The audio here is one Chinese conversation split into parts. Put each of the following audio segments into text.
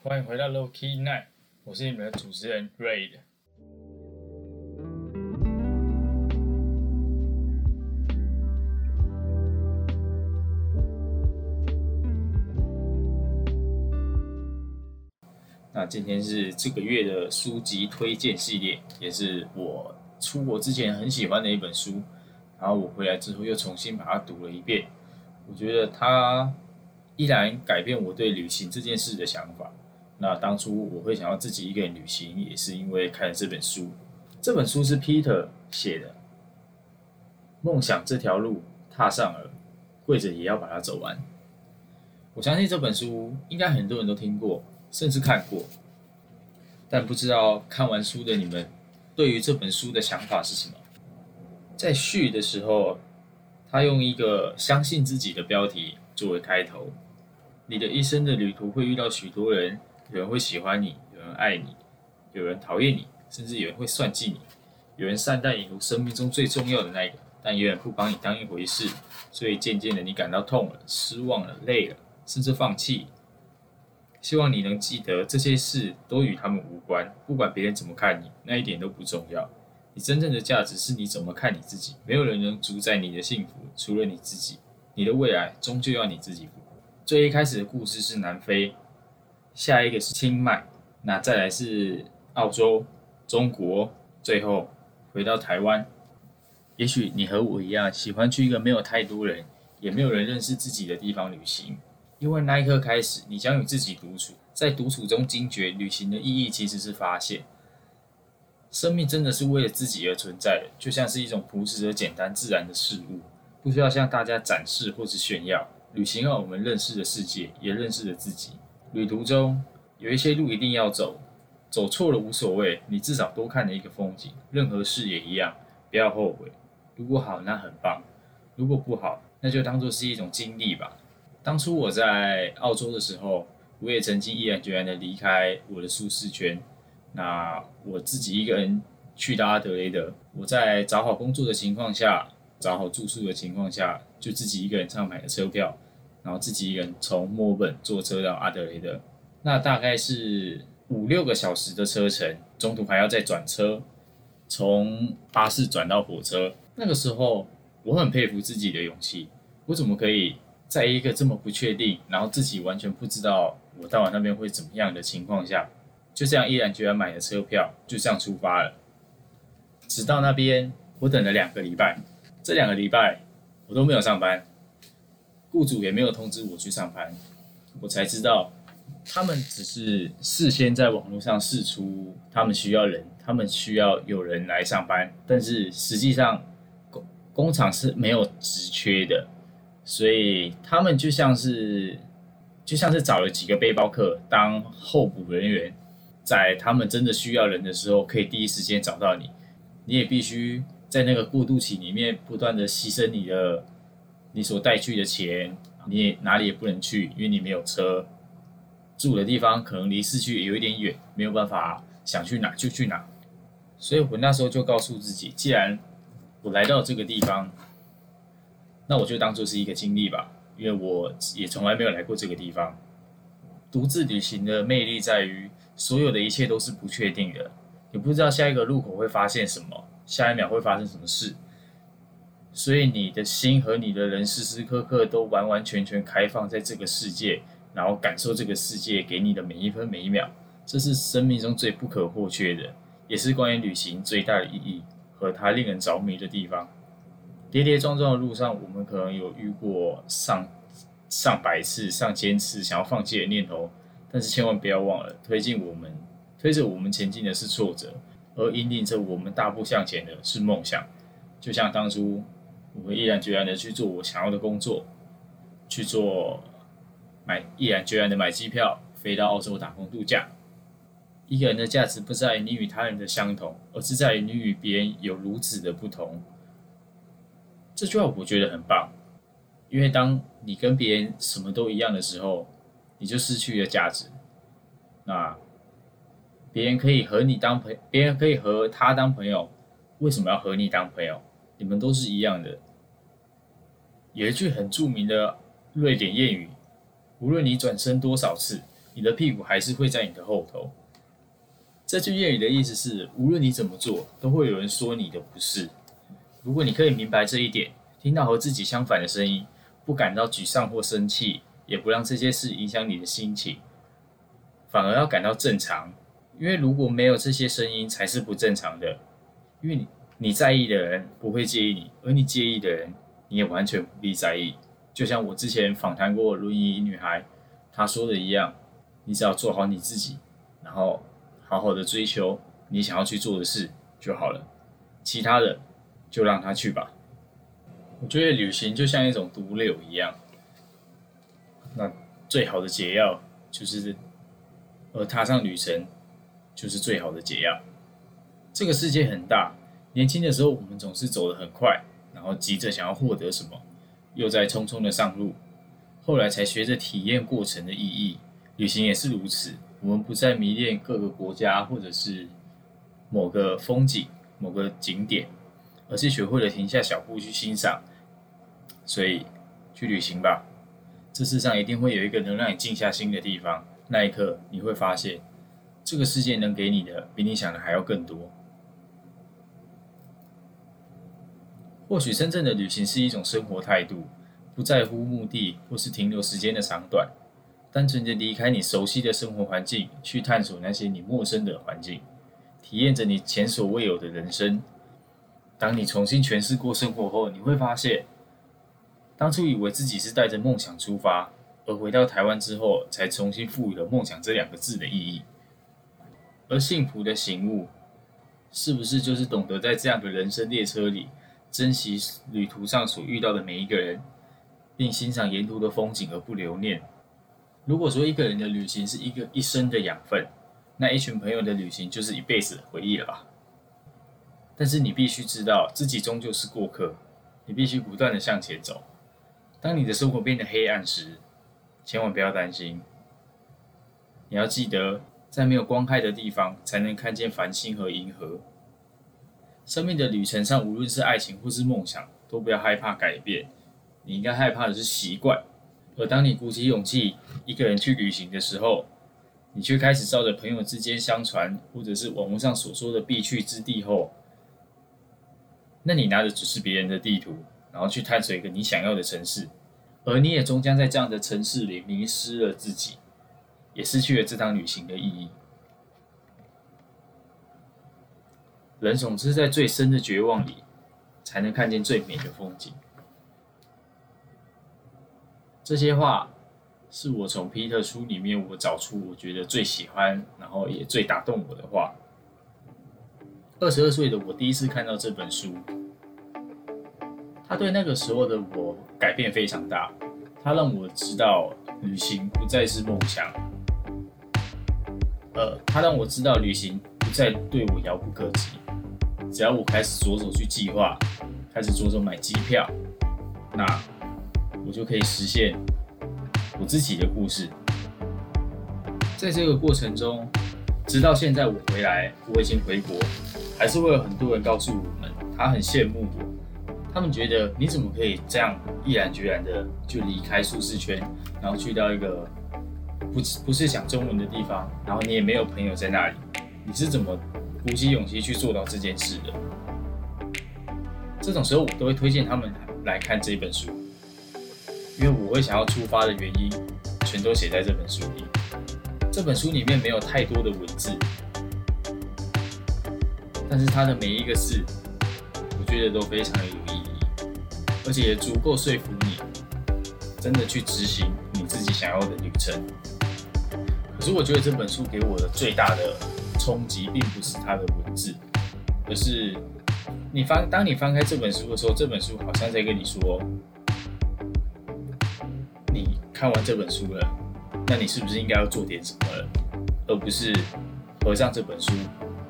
欢迎回到 Low Key Night，我是你们的主持人 Raid。那今天是这个月的书籍推荐系列，也是我出国之前很喜欢的一本书，然后我回来之后又重新把它读了一遍，我觉得它依然改变我对旅行这件事的想法。那当初我会想要自己一个人旅行，也是因为看了这本书。这本书是 Peter 写的，梦想这条路踏上了，跪着也要把它走完。我相信这本书应该很多人都听过。甚至看过，但不知道看完书的你们对于这本书的想法是什么？在序的时候，他用一个相信自己的标题作为开头。你的一生的旅途会遇到许多人，有人会喜欢你，有人爱你，有人讨厌你，甚至有人会算计你。有人善待你如生命中最重要的那一个，但有人不把你当一回事，所以渐渐的你感到痛了、失望了、累了，甚至放弃。希望你能记得，这些事都与他们无关。不管别人怎么看你，那一点都不重要。你真正的价值是你怎么看你自己。没有人能主宰你的幸福，除了你自己。你的未来终究要你自己负。最一开始的故事是南非，下一个是清迈，那再来是澳洲、中国，最后回到台湾。也许你和我一样，喜欢去一个没有太多人，也没有人认识自己的地方旅行。因为那一刻开始，你将与自己独处，在独处中惊觉旅行的意义其实是发现，生命真的是为了自己而存在的，就像是一种朴实而简单自然的事物，不需要向大家展示或是炫耀。旅行让我们认识了世界，也认识了自己。旅途中有一些路一定要走，走错了无所谓，你至少多看了一个风景。任何事也一样，不要后悔。如果好，那很棒；如果不好，那就当做是一种经历吧。当初我在澳洲的时候，我也曾经毅然决然的离开我的舒适圈。那我自己一个人去到阿德雷德，我在找好工作的情况下，找好住宿的情况下，就自己一个人上买的车票，然后自己一个人从墨本坐车到阿德雷德。那大概是五六个小时的车程，中途还要再转车，从巴士转到火车。那个时候，我很佩服自己的勇气，我怎么可以？在一个这么不确定，然后自己完全不知道我到了那边会怎么样的情况下，就这样毅然决然买了车票，就这样出发了。直到那边，我等了两个礼拜，这两个礼拜我都没有上班，雇主也没有通知我去上班，我才知道他们只是事先在网络上试出他们需要人，他们需要有人来上班，但是实际上工工厂是没有职缺的。所以他们就像是，就像是找了几个背包客当候补人员，在他们真的需要人的时候，可以第一时间找到你。你也必须在那个过渡期里面，不断的牺牲你的你所带去的钱，你也哪里也不能去，因为你没有车，住的地方可能离市区也有一点远，没有办法想去哪就去哪。所以我那时候就告诉自己，既然我来到这个地方。那我就当做是一个经历吧，因为我也从来没有来过这个地方。独自旅行的魅力在于，所有的一切都是不确定的，你不知道下一个路口会发现什么，下一秒会发生什么事，所以你的心和你的人时时刻刻都完完全全开放在这个世界，然后感受这个世界给你的每一分每一秒，这是生命中最不可或缺的，也是关于旅行最大的意义和它令人着迷的地方。跌跌撞撞的路上，我们可能有遇过上上百次、上千次想要放弃的念头，但是千万不要忘了，推进我们、推着我们前进的是挫折，而引领着我们大步向前的是梦想。就像当初，我会毅然决然的去做我想要的工作，去做买毅然决然的买机票飞到澳洲打工度假。一个人的价值不在于你与他人的相同，而是在于你与别人有如此的不同。这句话我觉得很棒，因为当你跟别人什么都一样的时候，你就失去了价值。那别人可以和你当朋，别人可以和他当朋友，为什么要和你当朋友？你们都是一样的。有一句很著名的瑞典谚语：无论你转身多少次，你的屁股还是会在你的后头。这句谚语的意思是，无论你怎么做，都会有人说你的不是。如果你可以明白这一点，听到和自己相反的声音，不感到沮丧或生气，也不让这些事影响你的心情，反而要感到正常。因为如果没有这些声音，才是不正常的。因为你在意的人不会介意你，而你介意的人，你也完全不必在意。就像我之前访谈过轮椅女孩，她说的一样，你只要做好你自己，然后。好好的追求你想要去做的事就好了，其他的就让他去吧。我觉得旅行就像一种毒瘤一样，那最好的解药就是，而踏上旅程就是最好的解药。这个世界很大，年轻的时候我们总是走得很快，然后急着想要获得什么，又在匆匆的上路，后来才学着体验过程的意义。旅行也是如此。我们不再迷恋各个国家或者是某个风景、某个景点，而是学会了停下脚步去欣赏。所以，去旅行吧，这世上一定会有一个能让你静下心的地方。那一刻，你会发现，这个世界能给你的比你想的还要更多。或许，真正的旅行是一种生活态度，不在乎目的或是停留时间的长短。单纯的离开你熟悉的生活环境，去探索那些你陌生的环境，体验着你前所未有的人生。当你重新诠释过生活后，你会发现，当初以为自己是带着梦想出发，而回到台湾之后，才重新赋予了“梦想”这两个字的意义。而幸福的醒悟，是不是就是懂得在这样的人生列车里，珍惜旅途上所遇到的每一个人，并欣赏沿途的风景而不留念？如果说一个人的旅行是一个一生的养分，那一群朋友的旅行就是一辈子的回忆了吧？但是你必须知道自己终究是过客，你必须不断的向前走。当你的生活变得黑暗时，千万不要担心。你要记得，在没有光害的地方，才能看见繁星和银河。生命的旅程上，无论是爱情或是梦想，都不要害怕改变。你应该害怕的是习惯。而当你鼓起勇气一个人去旅行的时候，你却开始照着朋友之间相传或者是网络上所说的必去之地后，那你拿的只是别人的地图，然后去探索一个你想要的城市，而你也终将在这样的城市里迷失了自己，也失去了这趟旅行的意义。人总是在最深的绝望里，才能看见最美的风景。这些话是我从皮特书里面我找出我觉得最喜欢，然后也最打动我的话。二十二岁的我第一次看到这本书，他对那个时候的我改变非常大。他让我知道旅行不再是梦想，呃，他让我知道旅行不再对我遥不可及。只要我开始着手去计划，开始着手买机票，那。我就可以实现我自己的故事。在这个过程中，直到现在我回来，我已经回国，还是会有很多人告诉我们，他很羡慕我。他们觉得你怎么可以这样毅然决然的就离开舒适圈，然后去到一个不不是讲中文的地方，然后你也没有朋友在那里，你是怎么鼓起勇气去做到这件事的？这种时候，我都会推荐他们来看这本书。因为我会想要出发的原因，全都写在这本书里。这本书里面没有太多的文字，但是它的每一个字，我觉得都非常有意义，而且也足够说服你，真的去执行你自己想要的旅程。可是我觉得这本书给我的最大的冲击，并不是它的文字，而是你翻当你翻开这本书的时候，这本书好像在跟你说。你看完这本书了，那你是不是应该要做点什么了，而不是合上这本书，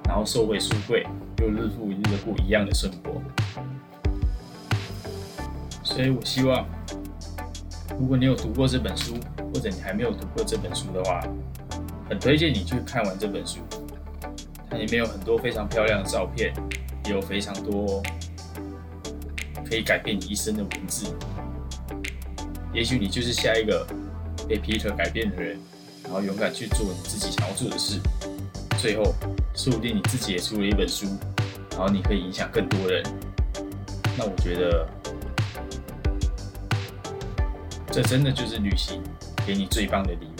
然后收回书柜，又日复一日的过一样的生活？所以我希望，如果你有读过这本书，或者你还没有读过这本书的话，很推荐你去看完这本书。它里面有很多非常漂亮的照片，也有非常多可以改变你一生的文字。也许你就是下一个被 Peter 改变的人，然后勇敢去做你自己想要做的事，最后说不定你自己也出了一本书，然后你可以影响更多人。那我觉得，这真的就是旅行给你最棒的礼物。